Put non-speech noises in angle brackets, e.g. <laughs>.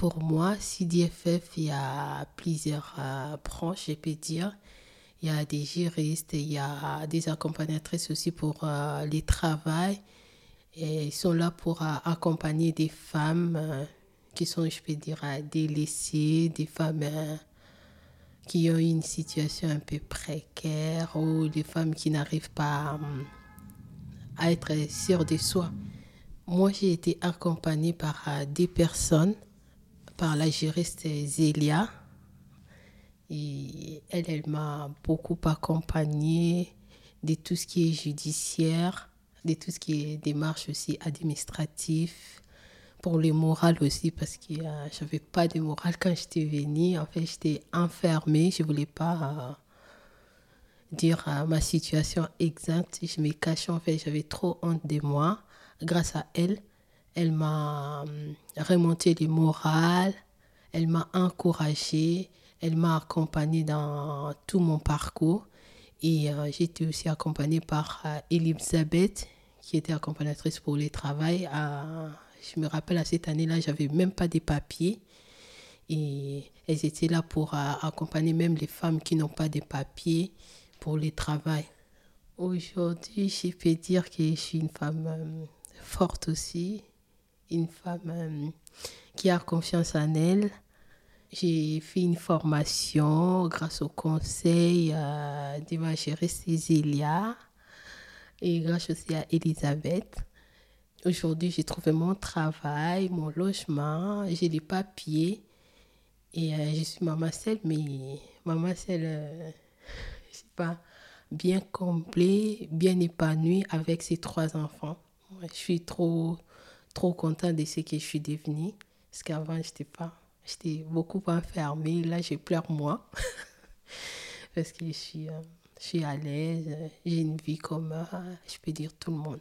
pour moi, CDFF, il y a plusieurs euh, branches, je peux dire. Il y a des juristes, il y a des accompagnatrices aussi pour euh, les travails. Et ils sont là pour euh, accompagner des femmes euh, qui sont, je peux dire, délaissées, des femmes qui ont une situation un peu précaire ou des femmes qui n'arrivent pas à être sûres de soi. Moi, j'ai été accompagnée par des personnes, par la juriste Zélia. Et elle, elle m'a beaucoup accompagnée de tout ce qui est judiciaire, de tout ce qui est démarche aussi administrative, pour le moral aussi, parce que euh, je n'avais pas de moral quand j'étais venue. En fait, j'étais enfermée, je voulais pas euh, dire euh, ma situation exacte. Je me cachais, en fait, j'avais trop honte de moi. Grâce à elle, elle m'a euh, remonté le moral, elle m'a encouragée, elle m'a accompagnée dans tout mon parcours. Et euh, été aussi accompagnée par euh, Elisabeth, qui était accompagnatrice pour le travail. Euh, je me rappelle à cette année-là, j'avais même pas de papiers. Et elles étaient là pour euh, accompagner même les femmes qui n'ont pas de papiers pour le travail. Aujourd'hui, je peux dire que je suis une femme forte aussi, une femme euh, qui a confiance en elle. J'ai fait une formation grâce au conseil euh, de ma juriste Zélia et grâce aussi à Elisabeth. Aujourd'hui, j'ai trouvé mon travail, mon logement, j'ai les papiers et euh, je suis maman seule, mais maman seule, euh, je sais pas, bien complet, bien épanouie avec ses trois enfants. Je suis trop, trop contente de ce que je suis devenue. Parce qu'avant, je n'étais pas. J'étais beaucoup enfermée. Là, je pleure moi. <laughs> parce que je suis, euh, je suis à l'aise. J'ai une vie comme, euh, je peux dire, tout le monde.